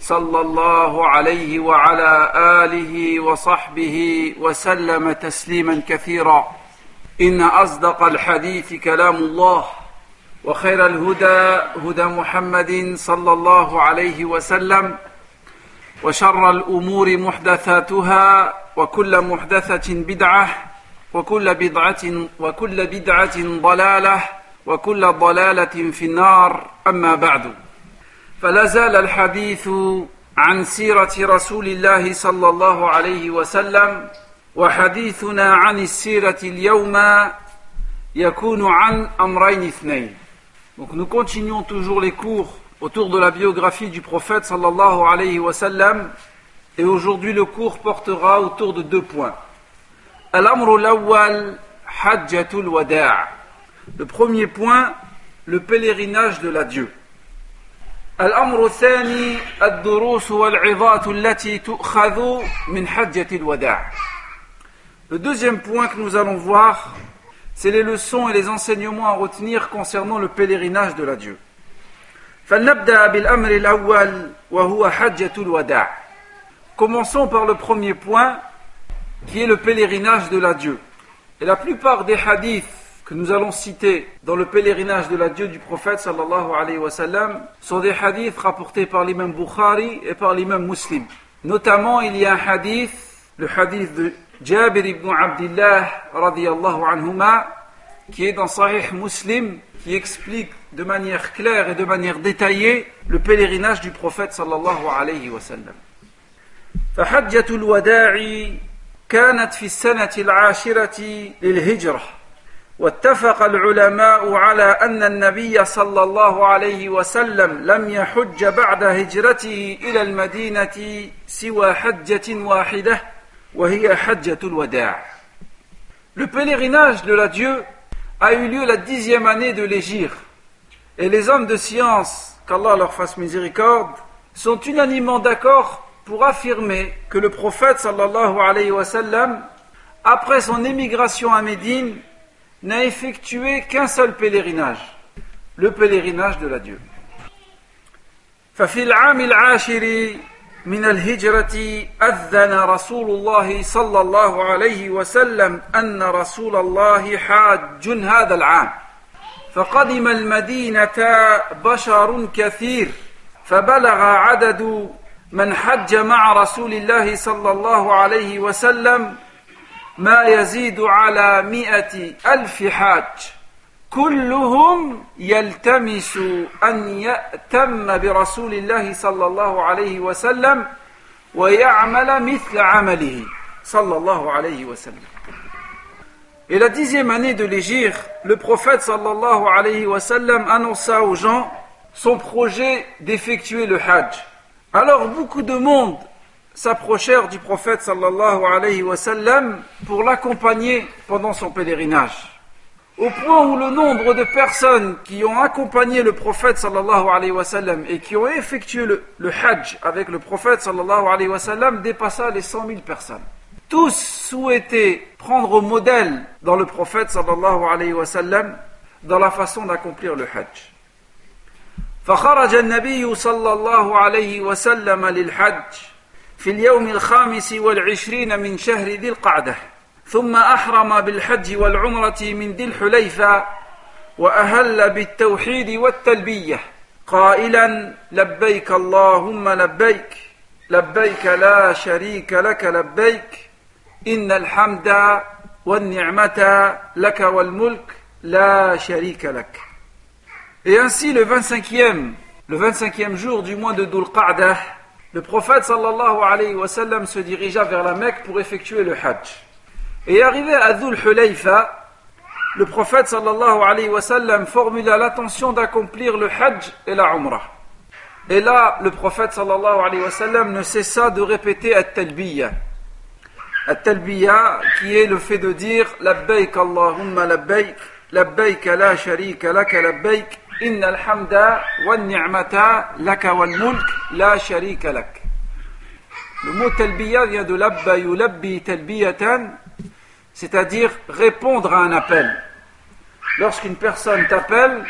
صلى الله عليه وعلى آله وصحبه وسلم تسليما كثيرا. إن أصدق الحديث كلام الله وخير الهدى هدى محمد صلى الله عليه وسلم وشر الأمور محدثاتها وكل محدثة بدعة وكل بدعة وكل بدعة ضلالة وكل ضلالة في النار. أما بعد فلا زال الحديث عن سيرة رسول الله صلى الله عليه وسلم وحديثنا عن السيرة اليوم يكون عن أمرين اثنين Donc nous continuons toujours les cours autour de la biographie du prophète sallallahu alayhi wa sallam et aujourd'hui le cours portera autour de deux points. Al-amru l'awwal hajjatul wada' Le premier point, le pèlerinage de l'adieu. الأمر الثاني الدروس والعظات التي تؤخذ من حجة الوداع Le deuxième point que nous allons voir, c'est les leçons et les enseignements à retenir concernant le pèlerinage de l'adieu. فلنبدأ بالأمر الأول وهو حجة الوداع Commençons par le premier point, qui est le pèlerinage de l'adieu. Et la plupart des hadiths que nous allons citer dans le pèlerinage de l'adieu du prophète sallallahu alayhi wa sallam sont des hadiths rapportés par l'imam Bukhari et par l'imam Muslim. Notamment, il y a un hadith, le hadith de Jabir ibn Abdullah radiyallahu anhuma, qui est dans Sahih Muslim, qui explique de manière claire et de manière détaillée le pèlerinage du prophète sallallahu alayhi wa sallam. فحجة الوداع كانت في السنة العاشرة للهجرة واتفق العلماء على أن النبي صلى الله عليه وسلم لم يحج بعد هجرته إلى المدينة سوى حجة واحدة وهي حجة الوداع Le pèlerinage de l'adieu a eu lieu la dixième année de l'Égir. Et les hommes de science, qu'Allah leur fasse miséricorde, sont unanimement d'accord pour affirmer que le prophète sallallahu alayhi wa sallam, après son émigration à Médine, n'a effectué qu'un seul pèlerinage, le pèlerinage de l'adieu. ففي العام العاشر من الهجرة أذن رسول الله صلى الله عليه وسلم أن رسول الله حاج هذا العام فقدم المدينة بشر كثير فبلغ عدد من حج مع رسول الله صلى الله عليه وسلم ما يزيد على مئة ألف حاج كلهم يلتمس أن يأتم برسول الله صلى الله عليه وسلم ويعمل مثل عمله صلى الله عليه وسلم Et la dixième année de l'Égir, le prophète sallallahu alayhi wa sallam annonça aux gens son projet d'effectuer le Hajj. Alors beaucoup de monde s'approchèrent du prophète sallallahu alayhi wa sallam pour l'accompagner pendant son pèlerinage. Au point où le nombre de personnes qui ont accompagné le prophète sallallahu alayhi wa sallam et qui ont effectué le, le hajj avec le prophète sallallahu alayhi wa sallam dépassa les 100 000 personnes. Tous souhaitaient prendre modèle dans le prophète sallallahu alayhi wa sallam dans la façon d'accomplir le hajj. فخرج النبي صلى الله عليه وسلم للحج في اليوم الخامس والعشرين من شهر ذي القعدة ثم أحرم بالحج والعمرة من ذي الحليفة وأهل بالتوحيد والتلبية قائلا لبيك اللهم لبيك لبيك لا شريك لك لبيك إن الحمد والنعمة لك والملك لا شريك لك. Et ainsi le 25e, le 25e jour du mois de Dhul Qa'dah, le prophète sallallahu alayhi wa sallam se dirigea vers la Mecque pour effectuer le Hajj. Et arrivé à Dhul Hulayfa, le prophète sallallahu alayhi wa sallam formula l'intention d'accomplir le Hajj et la Umrah. Et là, le prophète sallallahu alayhi wa sallam ne cessa de répéter at-talbiya. At-talbiya, qui est le fait de dire Labbaik Allahumma labbaik, labbaik la sharika laka wa ni'mata laka wal mulk la sharika lak. Le mot talbiya vient de labba yulabbi talbiyatan, c'est-à-dire répondre à un appel. Lorsqu'une personne t'appelle,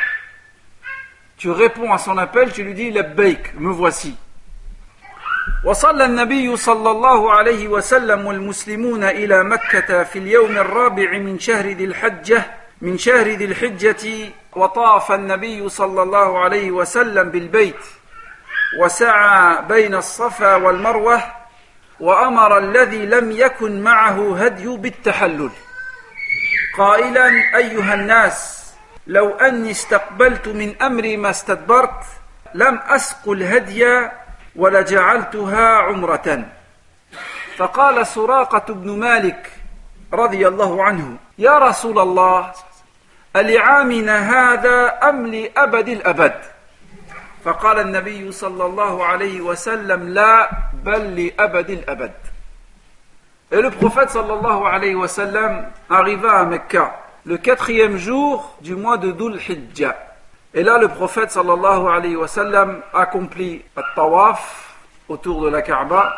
tu réponds à son appel, tu lui dis labbaik, me voici. وصلى النبي صلى الله عليه وسلم والمسلمون إلى مكة في اليوم الرابع من شهر ذي الحجة من شهر ذي الحجة وطاف النبي صلى الله عليه وسلم بالبيت وسعى بين الصفا والمروة وأمر الذي لم يكن معه هدي بالتحلل. قائلا أيها الناس لو أني استقبلت من أمري ما استدبرت لم أسق الهدي ولجعلتها عمرة. فقال سراقة بن مالك رضي الله عنه يا رسول الله ألعامنا هذا أم لأبد الأبد فقال النبي صلى الله عليه وسلم لا بل لأبد الأبد Et le prophète sallallahu alayhi wa sallam arriva à Mecca le quatrième jour du mois de Dhul Hijjah. Et là, le prophète sallallahu alayhi wa sallam accomplit le tawaf autour de la Kaaba,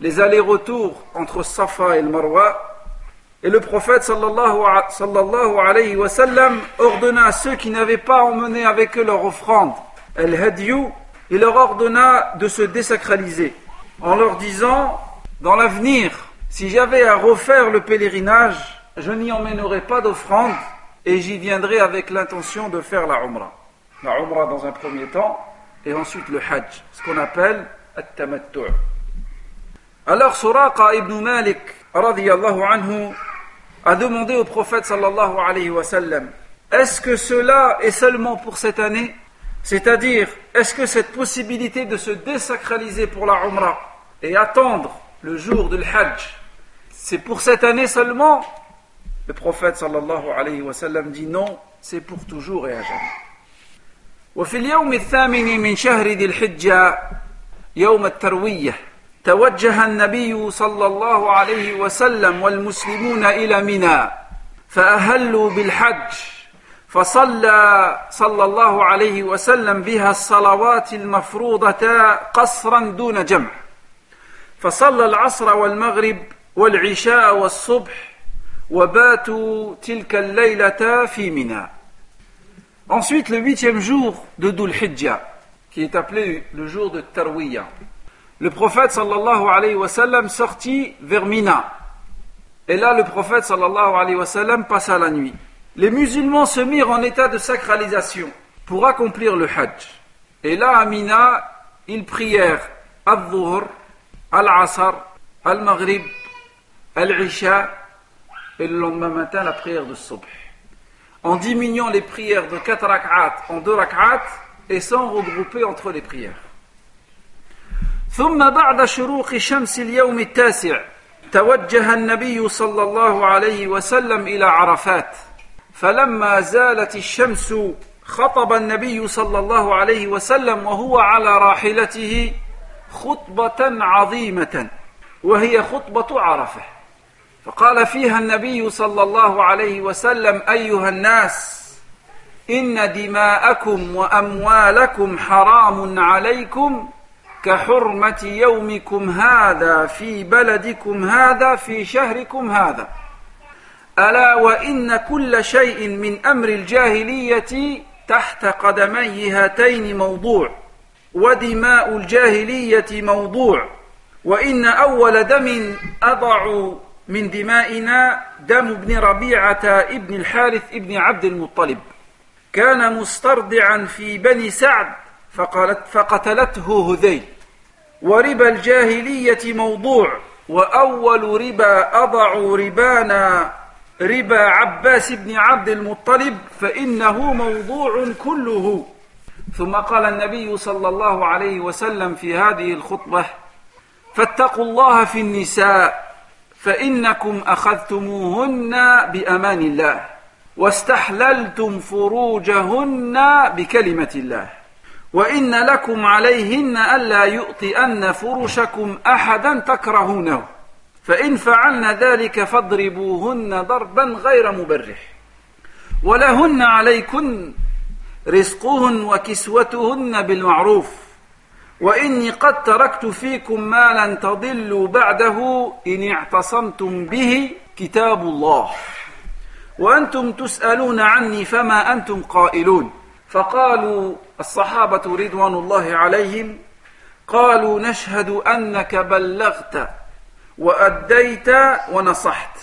les allers-retours entre Safa et le Marwa. Et le prophète sallallahu alayhi wa sallam ordonna à ceux qui n'avaient pas emmené avec eux leur offrande, el hadiyu, il leur ordonna de se désacraliser en leur disant, dans l'avenir, si j'avais à refaire le pèlerinage, je n'y emmènerai pas d'offrande et j'y viendrai avec l'intention de faire la Umrah la Umrah dans un premier temps, et ensuite le Hajj, ce qu'on appelle At-Tamattu'. Alors Suraqa ibn Malik, radiyallahu anhu, a demandé au prophète sallallahu alayhi wa sallam, est-ce que cela est seulement pour cette année C'est-à-dire, est-ce que cette possibilité de se désacraliser pour la Umrah et attendre le jour du Hajj, c'est pour cette année seulement Le prophète sallallahu alayhi wa sallam dit non, c'est pour toujours et à jamais. وفي اليوم الثامن من شهر ذي الحجة يوم التروية توجه النبي صلى الله عليه وسلم والمسلمون إلى منى فأهلوا بالحج فصلى صلى الله عليه وسلم بها الصلوات المفروضة قصرا دون جمع. فصلى العصر والمغرب والعشاء والصبح وباتوا تلك الليلة في منى. Ensuite, le huitième jour de Dhul Hijjah, qui est appelé le jour de Tarwiyah, le prophète sallallahu alayhi wa sortit vers Mina. Et là, le prophète sallallahu alayhi wa sallam passa la nuit. Les musulmans se mirent en état de sacralisation pour accomplir le Hajj. Et là, à Mina, ils prièrent Al-Dhuhr, Al-Asr, Al-Maghrib, Al-Isha, et le lendemain matin, la prière de Subh en diminuant les prières de 4 rak'at en 2 rak'at et sans regrouper entre les prières. ثم بعد شروق شمس اليوم التاسع توجه النبي صلى الله عليه وسلم إلى عرفات. فلما زالت الشمس خطب النبي صلى الله عليه وسلم وهو على راحلته خطبة عظيمة وهي خطبة عرفة. فقال فيها النبي صلى الله عليه وسلم أيها الناس إن دماءكم وأموالكم حرام عليكم كحرمة يومكم هذا في بلدكم هذا في شهركم هذا. ألا وإن كل شيء من أمر الجاهلية تحت قدمي هاتين موضوع ودماء الجاهلية موضوع. وإن أول دم أضع من دمائنا دم ابن ربيعة ابن الحارث ابن عبد المطلب. كان مسترضعا في بني سعد فقالت فقتلته هذيل. وربا الجاهلية موضوع وأول ربا أضع ربانا ربا عباس بن عبد المطلب فإنه موضوع كله. ثم قال النبي صلى الله عليه وسلم في هذه الخطبة فاتقوا الله في النساء فإنكم أخذتموهن بأمان الله واستحللتم فروجهن بكلمة الله. وإن لكم عليهن ألا يؤطئن فرشكم أحدا تكرهونه. فإن فعلن ذلك فاضربوهن ضربا غير مبرح. ولهن عليكن رزقهن وكسوتهن بالمعروف. وإني قد تركت فيكم ما لن تضلوا بعده إن اعتصمتم به كتاب الله. وأنتم تسألون عني فما أنتم قائلون. فقالوا الصحابة رضوان الله عليهم قالوا نشهد أنك بلغت وأديت ونصحت.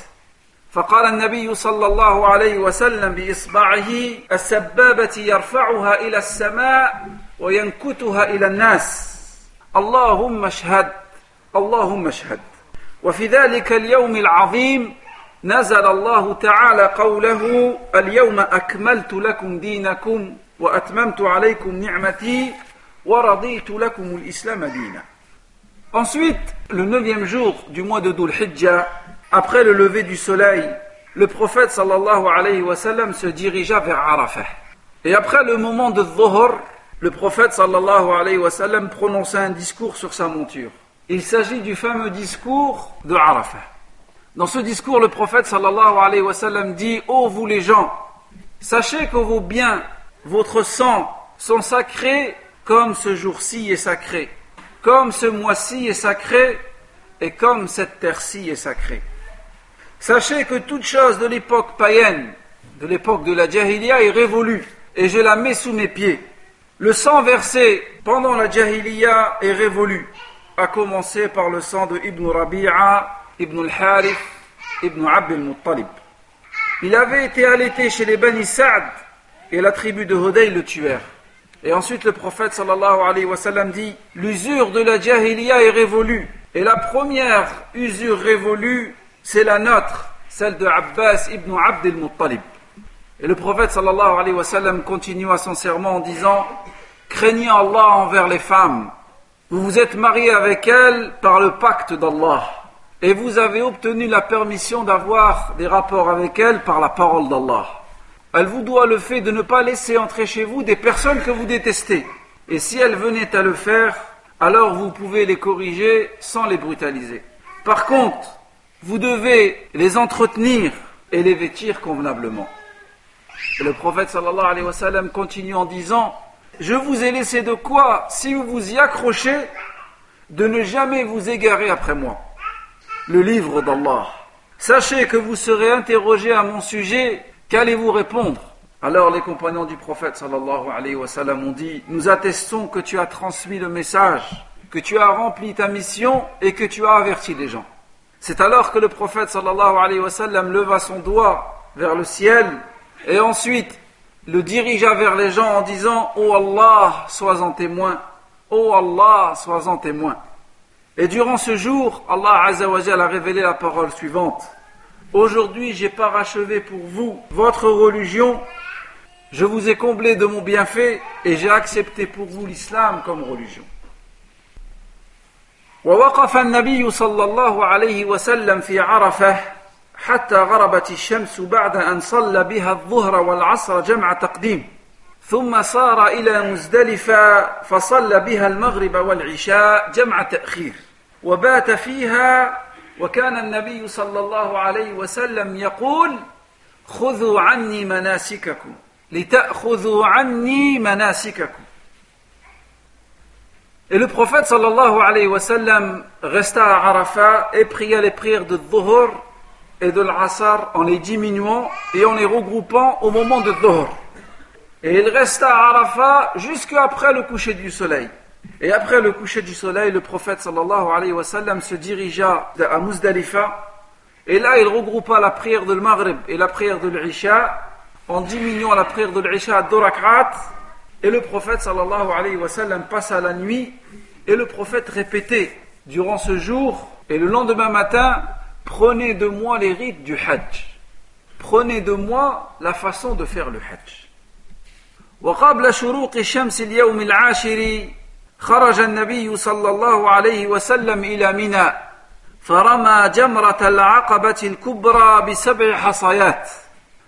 فقال النبي صلى الله عليه وسلم بإصبعه السبابة يرفعها إلى السماء وينكتها إلى الناس. اللهم اشهد اللهم اشهد. وفي ذلك اليوم العظيم نزل الله تعالى قوله اليوم أكملت لكم دينكم وأتممت عليكم نعمتي ورضيت لكم الإسلام دينا Ensuite, le neuvième jour du mois de Dhul Hijjah, après le lever du soleil, le prophète sallallahu alayhi wa sallam se dirigea vers Arafah. Et après le moment de Dhuhr, le prophète sallallahu alayhi wa sallam prononça un discours sur sa monture. Il s'agit du fameux discours de Arafah. Dans ce discours, le prophète sallallahu alayhi wa sallam dit Ô vous les gens, sachez que vos biens, votre sang sont sacrés comme ce jour-ci est sacré comme ce mois-ci est sacré et comme cette terre-ci est sacrée. Sachez que toute chose de l'époque païenne, de l'époque de la Jahiliya est révolue et je la mets sous mes pieds. Le sang versé pendant la Jahiliya est révolu, à commencer par le sang de Ibn Rabi'a, Ibn al-Harith, Ibn Abd al-Muttalib. Il avait été allaité chez les Bani Sa'd et la tribu de Hodei le tuèrent. Et ensuite le prophète sallallahu alayhi wa sallam dit L'usure de la Jahiliya est révolue. Et la première usure révolue, c'est la nôtre, celle de Abbas ibn Abd al-Muttalib. Et le prophète sallallahu alayhi wa sallam continua son serment en disant Craignez Allah envers les femmes. Vous vous êtes mariés avec elles par le pacte d'Allah. Et vous avez obtenu la permission d'avoir des rapports avec elles par la parole d'Allah. Elle vous doit le fait de ne pas laisser entrer chez vous des personnes que vous détestez. Et si elles venaient à le faire, alors vous pouvez les corriger sans les brutaliser. Par contre, vous devez les entretenir et les vêtir convenablement. Le prophète sallallahu alayhi wa sallam continue en disant Je vous ai laissé de quoi, si vous vous y accrochez, de ne jamais vous égarer après moi. Le livre d'Allah. Sachez que vous serez interrogé à mon sujet Qu'allez-vous répondre? Alors les compagnons du prophète sallallahu alayhi wa sallam ont dit Nous attestons que tu as transmis le message, que tu as rempli ta mission et que tu as averti les gens. C'est alors que le prophète sallallahu alayhi wa sallam leva son doigt vers le ciel et ensuite le dirigea vers les gens en disant Ô oh Allah, sois en témoin. Ô oh Allah, sois en témoin. Et durant ce jour, Allah a révélé la parole suivante. Aujourd'hui, j'ai parachevé pour vous votre religion. Je vous ai comblé de mon bienfait et j'ai accepté pour vous l'islam comme religion. ووقف النبي صلى الله عليه وسلم في عرفه حتى غربت الشمس بعد ان صلى بها الظهر والعصر جمع تقديم ثم صار الى مزدلفه فصلى بها المغرب والعشاء جمع تاخير وبات فيها وكان النبي صلى الله عليه وسلم يقول خذوا عني مناسككم لتأخذوا عني مناسككم Et le prophète sallallahu alayhi wa sallam resta à Arafat et pria les prières de Dhuhr et de l'Asr en les diminuant et en les regroupant au moment de Dhuhr. Et il resta à Arafat jusqu'après le coucher du soleil. Et après le coucher du soleil, le prophète sallallahu alayhi wa sallam se dirigea à Muzdalifa. Et là, il regroupa la prière de Maghrib et la prière de l'Isha en diminuant la prière de l'Isha à deux Et le prophète sallallahu alayhi wa sallam passa la nuit. Et le prophète répétait durant ce jour et le lendemain matin Prenez de moi les rites du Hajj. Prenez de moi la façon de faire le Hajj. وقبل شروق الشمس اليوم العاشر خرج النبي صلى الله عليه وسلم إلى منى فرمى جمرة العقبة الكبرى بسبع حصيات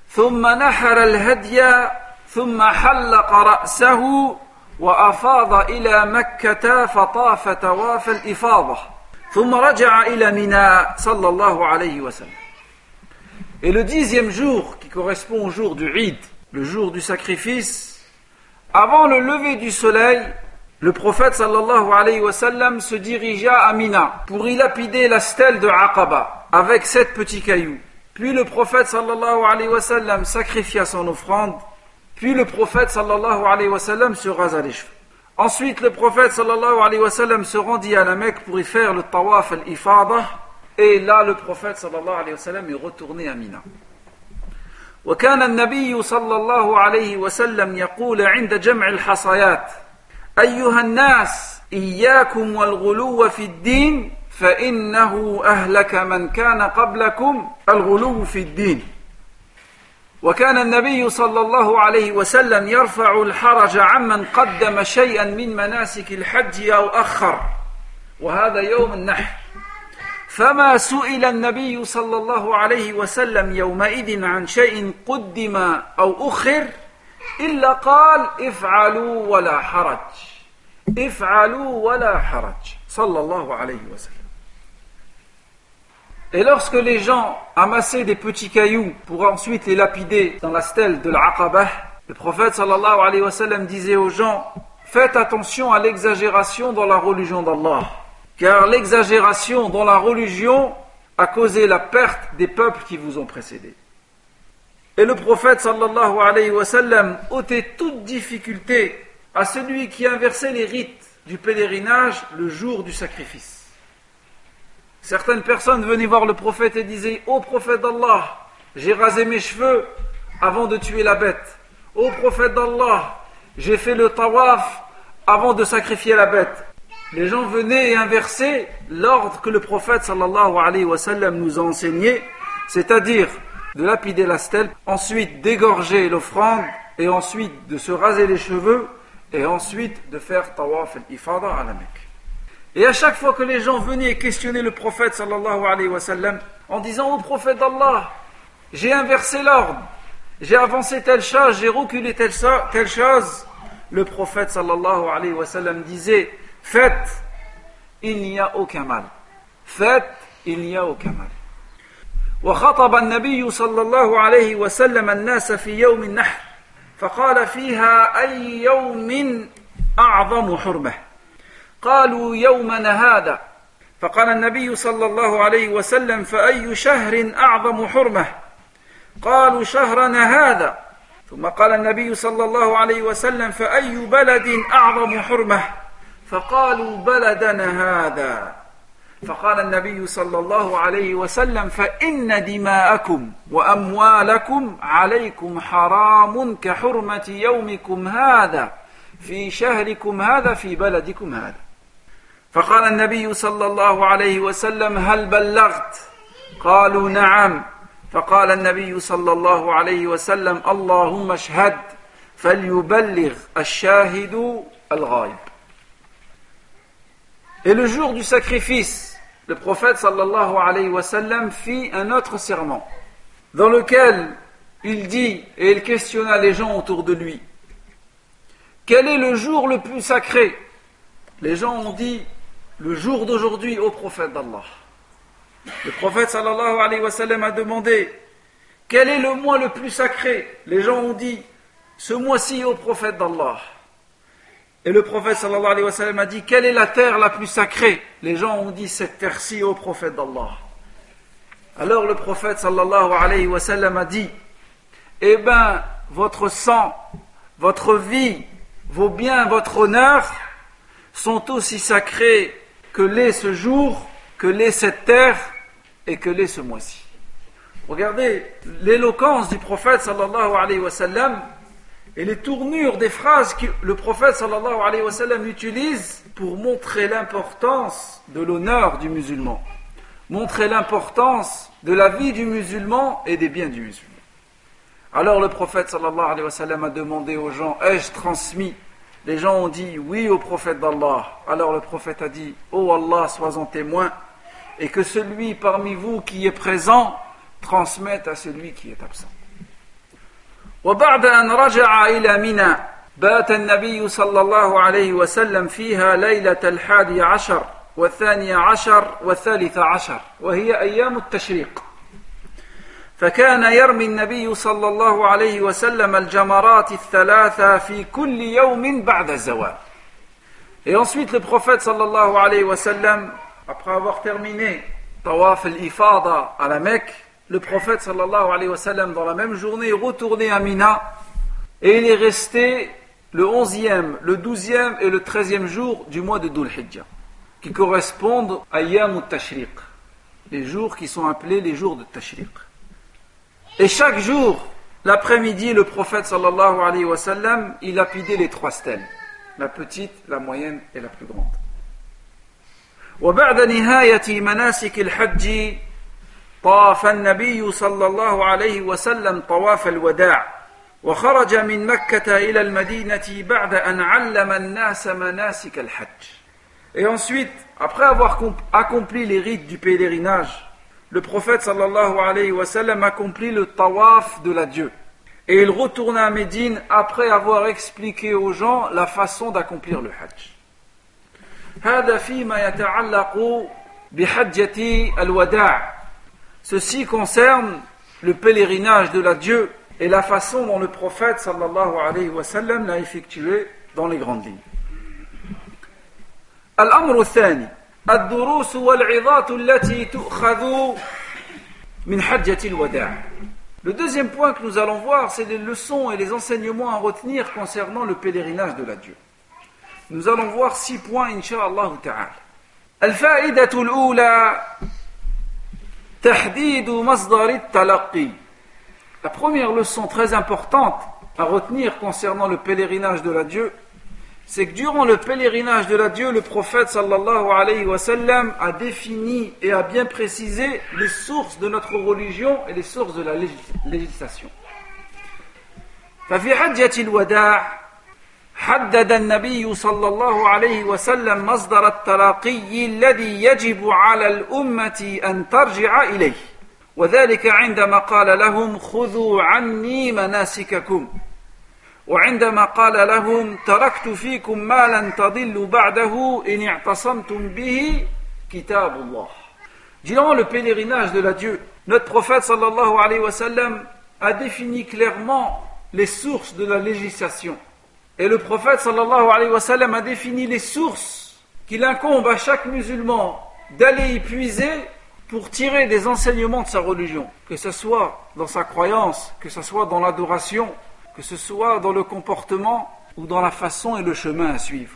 ثم نحر الهدي ثم حلق رأسه وأفاض إلى مكة فطاف تواف الإفاضة ثم رجع إلى منى صلى الله عليه وسلم. Et le dixième jour, qui correspond au jour du Eid, le jour du sacrifice, avant le lever du soleil, le prophète sallallahu alayhi wa sallam se dirigea à Mina pour y lapider la stèle de Aqaba avec sept petits cailloux. Puis le prophète sallallahu alayhi wa sallam sacrifia son offrande. Puis le prophète sallallahu alayhi wa sallam se rasa les cheveux. Ensuite, le prophète sallallahu alayhi wa sallam se rendit à la Mecque pour y faire le tawaf al-ifada. Et là, le prophète sallallahu alayhi wa sallam est retourné à Mina. وكان النبي صلى الله عليه وسلم يقول عند جمع الحصيات أيها الناس إياكم والغلو في الدين فإنه أهلك من كان قبلكم الغلو في الدين. وكان النبي صلى الله عليه وسلم يرفع الحرج عمن قدم شيئا من مناسك الحج أو أخر. وهذا يوم النحر. فما سئل النبي صلى الله عليه وسلم يومئذ عن شيء قدم أو أخر إلا قال افعلوا ولا حرج افعلوا ولا حرج صلى الله عليه وسلم Et lorsque les gens amassaient des petits cailloux pour ensuite les lapider dans la stèle de l'Aqabah, le prophète sallallahu alayhi wa sallam disait aux gens Faites attention à l'exagération dans la religion d'Allah, car l'exagération dans la religion a causé la perte des peuples qui vous ont précédés. Et le prophète sallallahu alayhi wa ôtait toute difficulté à celui qui inversait les rites du pèlerinage le jour du sacrifice. Certaines personnes venaient voir le prophète et disaient Ô prophète d'Allah, j'ai rasé mes cheveux avant de tuer la bête. Ô prophète d'Allah, j'ai fait le tawaf avant de sacrifier la bête. Les gens venaient et inversaient l'ordre que le prophète sallallahu alayhi wa nous a enseigné, c'est-à-dire de lapider la stèle, ensuite d'égorger l'offrande et ensuite de se raser les cheveux et ensuite de faire tawaf al-ifada à la Mecque. Et à chaque fois que les gens venaient questionner le prophète en disant au prophète d'Allah, j'ai inversé l'ordre, j'ai avancé telle chose, j'ai reculé telle, telle chose, le prophète sallallahu alayhi wa disait, faites, il n'y a aucun mal. Faites, il n'y a aucun mal. وخطب النبي صلى الله عليه وسلم الناس في يوم النحر فقال فيها أي يوم أعظم حرمة؟ قالوا يومنا هذا. فقال النبي صلى الله عليه وسلم فأي شهر أعظم حرمة؟ قالوا شهرنا هذا. ثم قال النبي صلى الله عليه وسلم فأي بلد أعظم حرمة؟ فقالوا بلدنا هذا. فقال النبي صلى الله عليه وسلم فإن دماءكم وأموالكم عليكم حرام كحرمة يومكم هذا في شهركم هذا في بلدكم هذا. فقال النبي صلى الله عليه وسلم هل بلغت؟ قالوا نعم. فقال النبي صلى الله عليه وسلم اللهم اشهد فليبلغ الشاهد الغائب. Et le jour du sacrifice, le prophète sallallahu alayhi wa sallam fit un autre serment, dans lequel il dit, et il questionna les gens autour de lui, quel est le jour le plus sacré? Les gens ont dit, le jour d'aujourd'hui au prophète d'Allah. Le prophète sallallahu alayhi wa sallam a demandé, quel est le mois le plus sacré? Les gens ont dit, ce mois-ci au prophète d'Allah. Et le prophète sallallahu alayhi wa sallam a dit Quelle est la terre la plus sacrée? Les gens ont dit Cette terre-ci au prophète d'Allah. Alors le prophète sallallahu alayhi wa sallam a dit Eh bien, votre sang, votre vie, vos biens, votre honneur sont aussi sacrés que l'est ce jour, que l'est cette terre et que l'est ce mois-ci. Regardez l'éloquence du prophète sallallahu alayhi wa sallam et les tournures des phrases que le prophète sallallahu alayhi wa sallam utilise pour montrer l'importance de l'honneur du musulman, montrer l'importance de la vie du musulman et des biens du musulman. Alors le prophète sallallahu alayhi wa sallam a demandé aux gens Ai-je transmis? Les gens ont dit oui au prophète d'Allah. Alors le prophète a dit Oh Allah, sois-en témoin, et que celui parmi vous qui est présent transmette à celui qui est absent. وبعد أن رجع إلى منى بات النبي صلى الله عليه وسلم فيها ليلة الحادي عشر والثاني عشر والثالث عشر وهي أيام التشريق. فكان يرمي النبي صلى الله عليه وسلم الجمرات الثلاثة في كل يوم بعد الزوال. Et ensuite le prophète sallallahu alayhi wa sallam, après avoir terminé Tawaf al-Ifada à la Mecque, le prophète sallallahu alayhi wa sallam dans la même journée est retourné à Mina et il est resté le 11e, le 12e et le 13e jour du mois de Dhul Hijjah, qui correspondent à Yam tashriq les jours qui sont appelés les jours de Tashriq. Et chaque jour, l'après-midi, le prophète sallallahu alayhi wa sallam, il lapidait les trois stèles, la petite, la moyenne et la plus grande. وبعد نهاية مناسك الحج طاف النبي صلى الله عليه وسلم طواف الوداع وخرج من مكة إلى المدينة بعد أن علم الناس مناسك الحج Et ensuite, après avoir accompli les rites du pèlerinage, le prophète sallallahu alayhi wa sallam accomplit le tawaf de la Dieu. Et il retourna à Médine après avoir expliqué aux gens la façon d'accomplir le hajj. هذا فيما يتعلق بحجة الوداع. Ceci concerne le pèlerinage de la Dieu et la façon dont le prophète sallallahu alayhi wa sallam l'a effectué dans les grandes lignes. الأمر الثاني الدروس والعظات التي تؤخذ من حجة الوداع. Le deuxième point que nous allons voir, c'est les leçons et les enseignements à retenir concernant le pèlerinage de la Dieu. Nous allons voir six points, Inch'Allah ta'ala. الفائدة الأولى تحديد مصدر التلقي la première leçon très importante à retenir concernant le pèlerinage de la Dieu, c'est que durant le pèlerinage de la Dieu, le prophète sallallahu alayhi wa sallam a défini et a bien précisé les sources de notre religion et les sources de la législation. ففي حجة الوداع حدد النبي صلى الله عليه وسلم مصدر التلاقي الذي يجب على الأمة أن ترجع إليه. وذلك عندما قال لهم خذوا عني مناسككم. وعندما قال لهم تركت فيكم ما لن تضلوا بعده إن اعتصمتم به كتاب الله. Durant le pèlerinage de la Dieu, notre prophète sallallahu alayhi wa sallam a défini clairement les sources de la législation. Et le prophète a défini les sources qu'il incombe à chaque musulman d'aller y puiser pour tirer des enseignements de sa religion, que ce soit dans sa croyance, que ce soit dans l'adoration, que ce soit dans le comportement ou dans la façon et le chemin à suivre.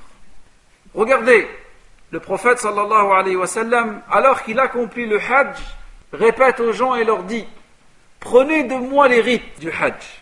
Regardez, le prophète alors qu'il accomplit le hajj, répète aux gens et leur dit Prenez de moi les rites du hajj.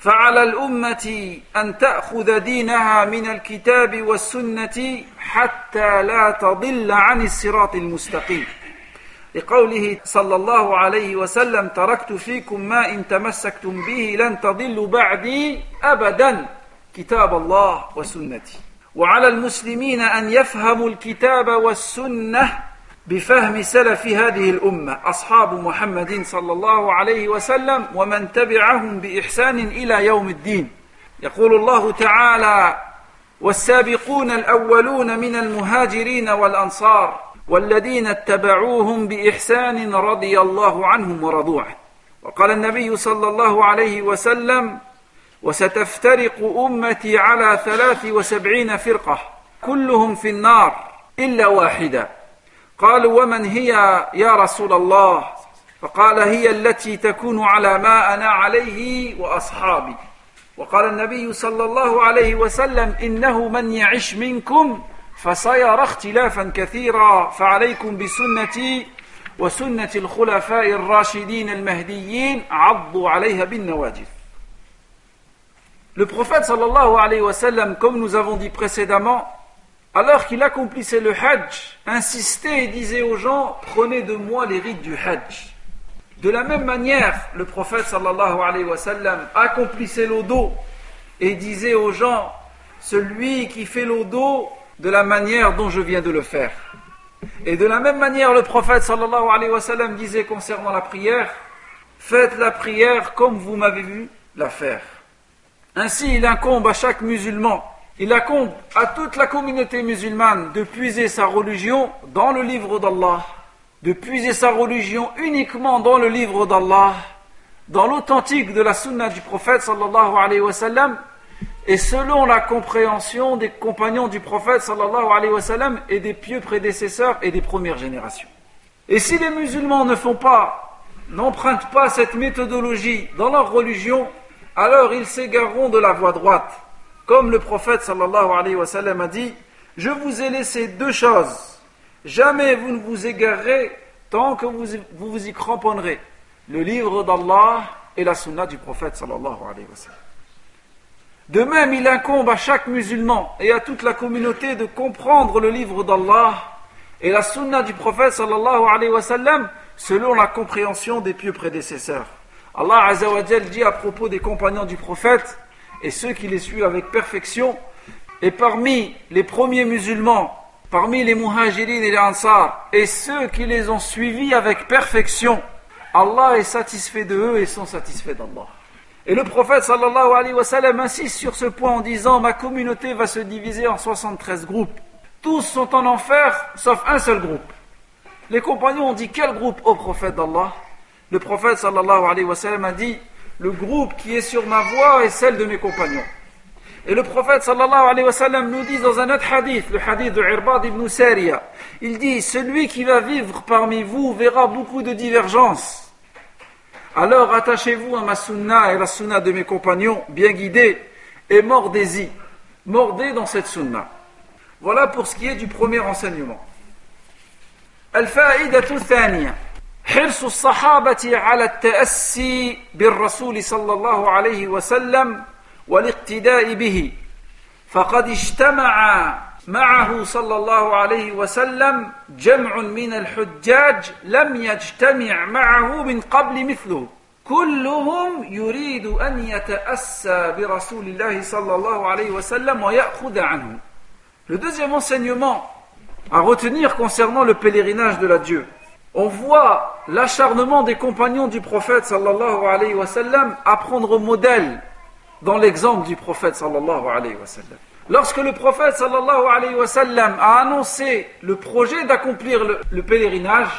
فعلى الأمة أن تأخذ دينها من الكتاب والسنة حتى لا تضل عن الصراط المستقيم. لقوله صلى الله عليه وسلم تركت فيكم ما إن تمسكتم به لن تضلوا بعدي أبدا كتاب الله وسنتي. وعلى المسلمين أن يفهموا الكتاب والسنة بفهم سلف هذه الأمة أصحاب محمد صلى الله عليه وسلم ومن تبعهم بإحسان إلى يوم الدين. يقول الله تعالى والسابقون الأولون من المهاجرين والأنصار والذين اتبعوهم بإحسان رضي الله عنهم ورضوا عنه وقال النبي صلى الله عليه وسلم وستفترق أمتي على ثلاث وسبعين فرقة كلهم في النار إلا واحدة. قالوا ومن هي يا رسول الله؟ فقال هي التي تكون على ما أنا عليه وأصحابي. وقال النبي صلى الله عليه وسلم إنه من يعش منكم فسيرى اختلافا كثيرا فعليكم بسنتي وسنة الخلفاء الراشدين المهديين عضوا عليها بالنواجذ. Le prophète sallallahu alayhi wa sallam, comme nous avons dit précédemment, alors qu'il accomplissait le hajj, insistait et disait aux gens, prenez de moi les rites du hajj. De la même manière, le prophète sallallahu alayhi wa sallam accomplissait l'odo et disait aux gens Celui qui fait l'odo de la manière dont je viens de le faire. Et de la même manière, le prophète sallallahu alayhi wa sallam disait concernant la prière Faites la prière comme vous m'avez vu la faire. Ainsi, il incombe à chaque musulman, il incombe à toute la communauté musulmane de puiser sa religion dans le livre d'Allah, de puiser sa religion uniquement dans le livre d'Allah, dans l'authentique de la sunna du prophète sallallahu alayhi wa sallam, et selon la compréhension des compagnons du prophète sallallahu alayhi wa sallam et des pieux prédécesseurs et des premières générations. Et si les musulmans ne font pas, n'empruntent pas cette méthodologie dans leur religion, alors ils s'égareront de la voie droite. Comme le prophète a dit, je vous ai laissé deux choses. Jamais vous ne vous égarerez tant que vous vous, y cramponnerez. Le livre d'Allah et la sunna du prophète alayhi. De même, il incombe à chaque musulman et à toute la communauté de comprendre le livre d'Allah et la sunna du prophète selon la compréhension des pieux prédécesseurs. Allah azawajal dit à propos des compagnons du prophète et ceux qui les suivent avec perfection et parmi les premiers musulmans, parmi les muhajirin et les ansar et ceux qui les ont suivis avec perfection, Allah est satisfait de eux et sont satisfaits d'Allah. Et le prophète sallallahu alayhi wa sallam insiste sur ce point en disant Ma communauté va se diviser en 73 groupes. Tous sont en enfer sauf un seul groupe. Les compagnons ont dit Quel groupe au prophète d'Allah? Le prophète sallallahu alayhi wa sallam a dit le groupe qui est sur ma voie est celle de mes compagnons. Et le prophète sallallahu alayhi wa sallam nous dit dans un autre hadith, le hadith de Irbad ibn Sariya, il dit Celui qui va vivre parmi vous verra beaucoup de divergences. Alors attachez-vous à ma sunna et la sunna de mes compagnons, bien guidés, et mordez-y. Mordez dans cette sunna. Voilà pour ce qui est du premier enseignement. al حرص الصحابة على التأسي بالرسول صلى الله عليه وسلم والاقتداء به. فقد اجتمع معه صلى الله عليه وسلم جمع من الحجاج لم يجتمع معه من قبل مثله. كلهم يريد أن يتأسى برسول الله صلى الله عليه وسلم ويأخذ عنه. Le deuxième enseignement à retenir concernant le pèlerinage de la Dieu, on voit l'acharnement des compagnons du prophète sallallahu alayhi wa sallam à prendre modèle dans l'exemple du prophète sallallahu alayhi wa sallam. Lorsque le prophète sallallahu alayhi wa sallam a annoncé le projet d'accomplir le, le, pèlerinage,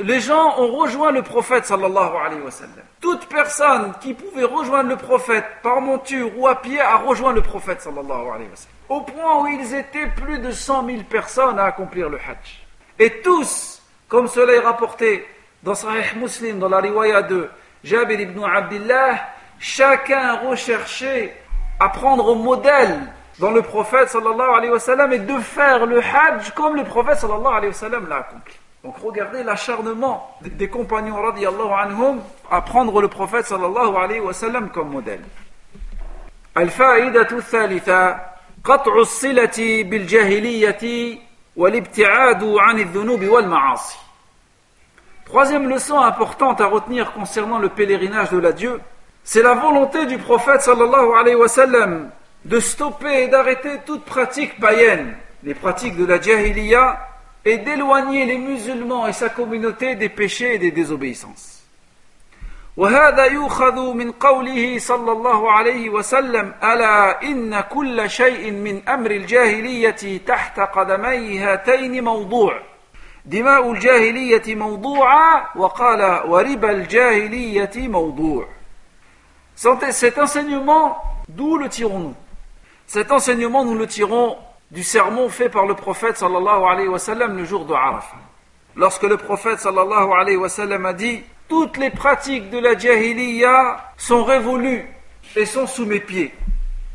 les gens ont rejoint le prophète sallallahu alayhi wa sallam. Toute personne qui pouvait rejoindre le prophète par monture ou à pied a rejoint le prophète sallallahu alayhi wa. Au point où ils étaient plus de 100 000 personnes à accomplir le hajj. Et tous, comme cela est rapporté dans Sahih Muslim, dans la riwaya de Jabir ibn Abdullah, chacun recherchait à prendre modèle dans le prophète sallallahu alayhi wa sallam et de faire le hajj comme le prophète sallallahu alayhi wa sallam l'a accompli. Donc regardez l'acharnement des compagnons radiallahu anhum à prendre le prophète sallallahu alayhi wa sallam comme modèle. الفائدة الثالثة قطع الصلة بالجاهلية Troisième leçon importante à retenir concernant le pèlerinage de la Dieu, c'est la volonté du prophète de stopper et d'arrêter toute pratique païenne, les pratiques de la jahiliya, et d'éloigner les musulmans et sa communauté des péchés et des désobéissances. وهذا يؤخذ من قوله صلى الله عليه وسلم ألا إن كل شيء من أمر الجاهلية تحت قدمي هاتين موضوع دماء الجاهلية موضوعة وقال وربا الجاهلية موضوع Cet enseignement, d'où le tirons-nous Cet enseignement, nous le tirons du sermon fait par le prophète sallallahu alayhi wa sallam le jour de Arafah. Lorsque le prophète sallallahu alayhi wa sallam a dit Toutes les pratiques de la jahiliya sont révolues et sont sous mes pieds.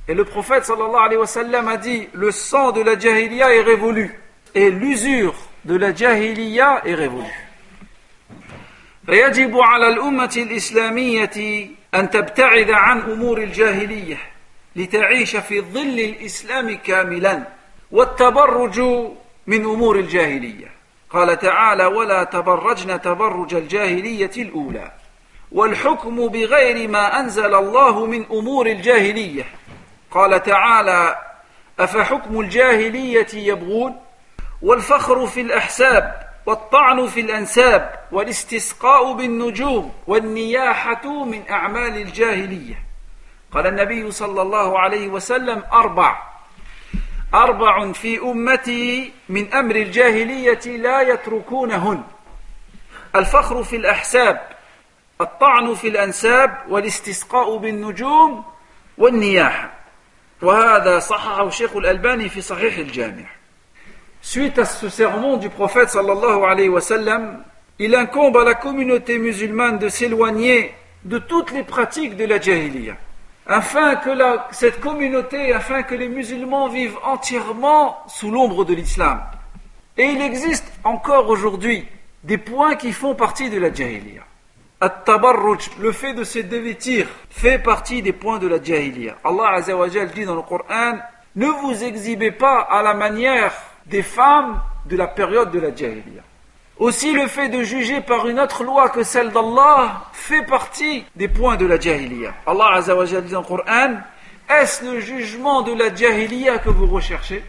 Et le prophète sallallahu alayhi wa sallam a dit Le sang de la jahiliya est révolu et l'usure de la jahiliya est révolue. فيجب على الأمة الإسلامية أن تبتعد عن أمور الجاهلية لتعيش في ظل الإسلام كاملا والتبرج من أمور الجاهلية قال تعالى ولا تبرجن تبرج الجاهلية الأولى. والحكم بغير ما أنزل الله من أمور الجاهلية. قال تعالى أفحكم الجاهلية يبغون؟ والفخر في الأحساب والطعن في الأنساب والاستسقاء بالنجوم والنياحة من أعمال الجاهلية. قال النبي صلى الله عليه وسلم أربع. أربع في أمتي من أمر الجاهلية لا يتركونهن الفخر في الأحساب الطعن في الأنساب والاستسقاء بالنجوم والنياحة وهذا صححه الشيخ الألباني في صحيح الجامع Suite à ce sermon du prophète sallallahu alayhi wa sallam, il incombe à la communauté musulmane de s'éloigner de toutes les pratiques de la jahiliya. Afin que cette communauté, afin que les musulmans vivent entièrement sous l'ombre de l'islam. Et il existe encore aujourd'hui des points qui font partie de la jahiliya. Le fait de se dévêtir, fait partie des points de la jahiliya. Allah Azza wa dit dans le Coran, ne vous exhibez pas à la manière des femmes de la période de la Jahiliya. Aussi le fait de juger par une autre loi que celle d'Allah fait partie des points de la Jahiliya. Allah Azza dit dans le Coran, est-ce le jugement de la Jahiliya que vous recherchez?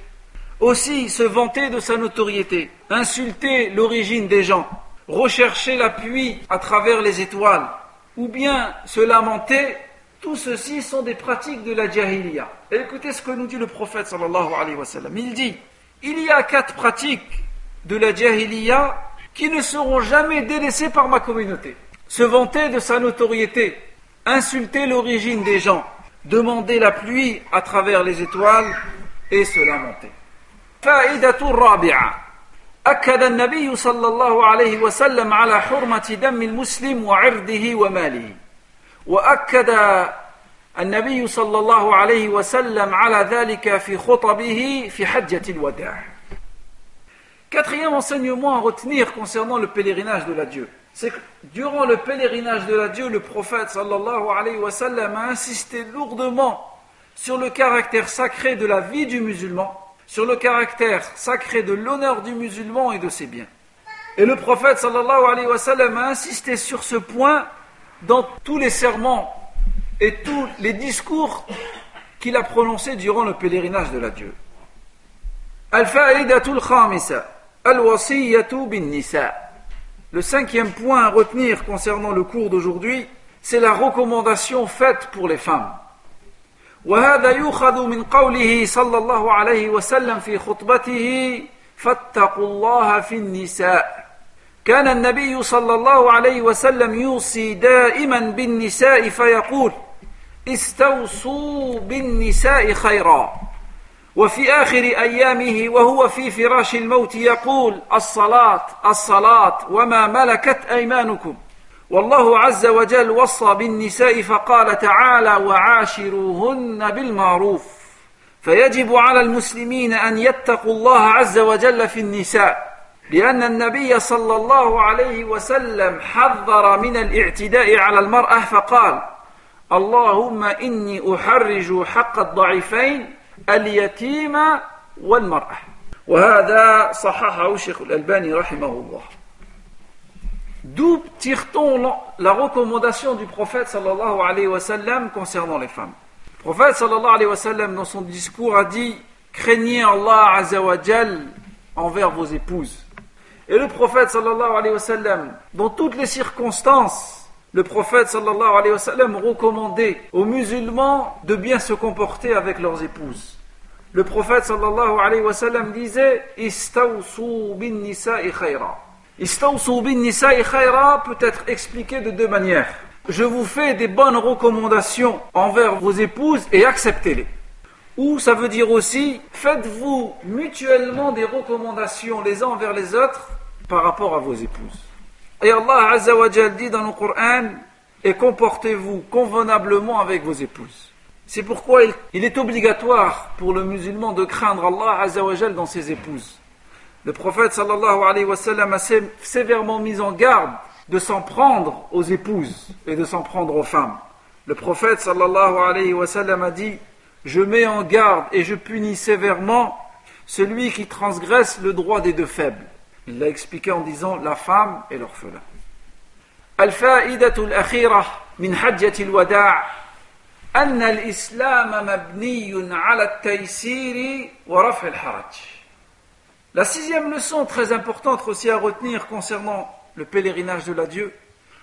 Aussi se vanter de sa notoriété, insulter l'origine des gens, rechercher l'appui à travers les étoiles, ou bien se lamenter, tout ceci sont des pratiques de la Jahiliya. Écoutez ce que nous dit le prophète sallallahu alayhi wa sallam. Il dit il y a quatre pratiques de la jahiliya qui ne seront jamais délaissées par ma communauté. Se vanter de sa notoriété, insulter l'origine des gens, demander la pluie à travers les étoiles et se lamenter. فائدة الرابعة أكد النبي صلى الله عليه وسلم على حرمة دم المسلم وعرضه وماله وأكد النبي صلى الله عليه وسلم على ذلك في خطبه في حجة الوداع Quatrième enseignement à retenir concernant le pèlerinage de la Dieu, c'est que durant le pèlerinage de la Dieu, le prophète sallallahu a insisté lourdement sur le caractère sacré de la vie du musulman, sur le caractère sacré de l'honneur du musulman et de ses biens. Et le prophète sallallahu a insisté sur ce point dans tous les serments et tous les discours qu'il a prononcés durant le pèlerinage de la Dieu. Al-fa'idatul khamisa, al-wasiyatu bin nisa. Le cinquième point à retenir concernant le cours d'aujourd'hui, c'est la recommandation faite pour les femmes. وهذا يؤخذ من قوله صلى الله عليه وسلم في خطبته فاتقوا الله في النساء كان النبي صلى الله عليه وسلم يوصي دائما بالنساء فيقول استوصوا بالنساء خيرا وفي آخر أيامه وهو في فراش الموت يقول الصلاة الصلاة وما ملكت أيمانكم. والله عز وجل وصى بالنساء فقال تعالى وعاشروهن بالمعروف. فيجب على المسلمين أن يتقوا الله عز وجل في النساء لأن النبي صلى الله عليه وسلم حذر من الاعتداء على المرأة فقال اللهم إني أحرج حق الضعيفين اليتيم والمرأة وهذا صححه الشيخ الألباني رحمه الله D'où tire-t-on la recommandation du prophète sallallahu alayhi wa sallam concernant les femmes Le prophète sallallahu alayhi wa sallam dans son discours a dit Craignez Allah azawajal envers vos épouses. Et le prophète sallallahu alayhi wa sallam, dans toutes les circonstances, le prophète sallallahu alayhi wa sallam recommandait aux musulmans de bien se comporter avec leurs épouses. Le prophète sallallahu alayhi wa sallam disait Istawsu bin nisa'i khayra. Istawsu bin nisa'i khayra peut être expliqué de deux manières. Je vous fais des bonnes recommandations envers vos épouses et acceptez-les. Ou ça veut dire aussi, faites-vous mutuellement des recommandations les uns envers les autres par rapport à vos épouses. Et Allah Azza wa dit dans le Coran et comportez-vous convenablement avec vos épouses. C'est pourquoi il, est obligatoire pour le musulman de craindre Allah Azza wa dans ses épouses. Le prophète sallallahu a sévèrement mis en garde de s'en prendre aux épouses et de s'en prendre aux femmes. Le prophète sallallahu wa a dit Je mets en garde et je punis sévèrement celui qui transgresse le droit des deux faibles. Il l'a expliqué en disant la femme et l'orphelin. الفائدة الأخيرة من حجة الوداع أن الإسلام مبني على التيسير ورفع الحرج. La sixième leçon très importante aussi à retenir concernant le pèlerinage de la Dieu,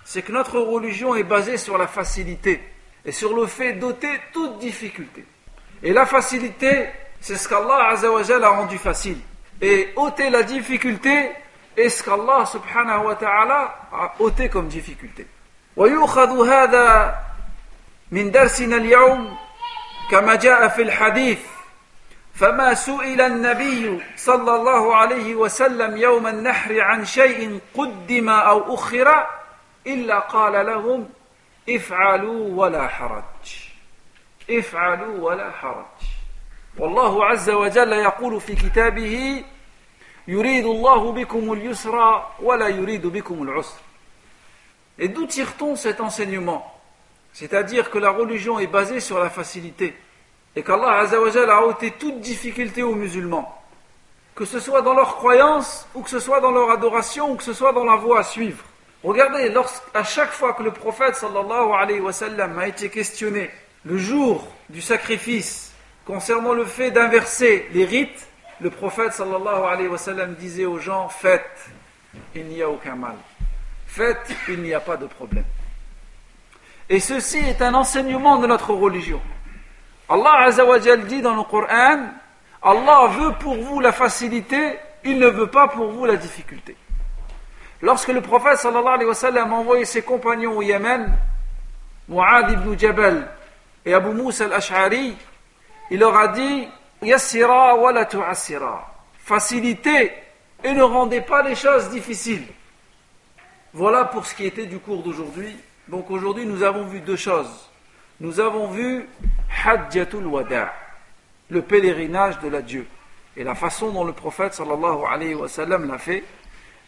c'est que notre religion est basée sur la facilité et sur le fait d'ôter toute difficulté. Et la facilité, c'est ce qu'Allah a rendu facile. Et ôter la difficulté est ce qu'Allah subhanahu wa ta'ala a ôté comme difficulté. ويؤخذ هذا من درسنا اليوم كما جاء في الحديث فما سئل النبي صلى الله عليه وسلم يوم النحر عن شيء قدم أو اخر الا قال لهم افعلوا ولا حرج افعلوا ولا حرج والله عز وجل يقول في كتابه يريد الله بكم اليسر ولا يريد بكم العسر Et d'où tire-t-on cet enseignement C'est-à-dire que la religion est basée sur la facilité et qu'Allah a ôté toute difficulté aux musulmans, que ce soit dans leur croyance, ou que ce soit dans leur adoration, ou que ce soit dans la voie à suivre. Regardez, à chaque fois que le prophète sallallahu alayhi wa sallam a été questionné le jour du sacrifice concernant le fait d'inverser les rites, le prophète sallallahu alayhi wa sallam disait aux gens Faites, il n'y a aucun mal. Faites, il n'y a pas de problème. Et ceci est un enseignement de notre religion. Allah Azzawajal dit dans le Coran Allah veut pour vous la facilité, il ne veut pas pour vous la difficulté. Lorsque le prophète sallallahu alayhi wa sallam a envoyé ses compagnons au Yémen, Mu'ad ibn Jabal et Abu Musa al-Ash'ari, il leur a dit Yassira wa la tu'assira. Facilité et ne rendez pas les choses difficiles. Voilà pour ce qui était du cours d'aujourd'hui. Donc aujourd'hui, nous avons vu deux choses. Nous avons vu Hajjatul Wada', le pèlerinage de la Dieu, et la façon dont le prophète sallallahu alayhi wa sallam l'a fait.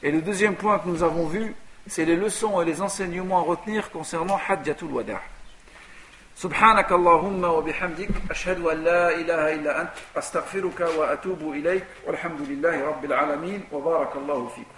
Et le deuxième point que nous avons vu, c'est les leçons et les enseignements à retenir concernant Hajjatul Wada'. سبحانك اللهم وبحمدك أشهد أن لا إله إلا أنت أستغفرك وأتوب إليك والحمد لله رب العالمين وبارك الله فيكم.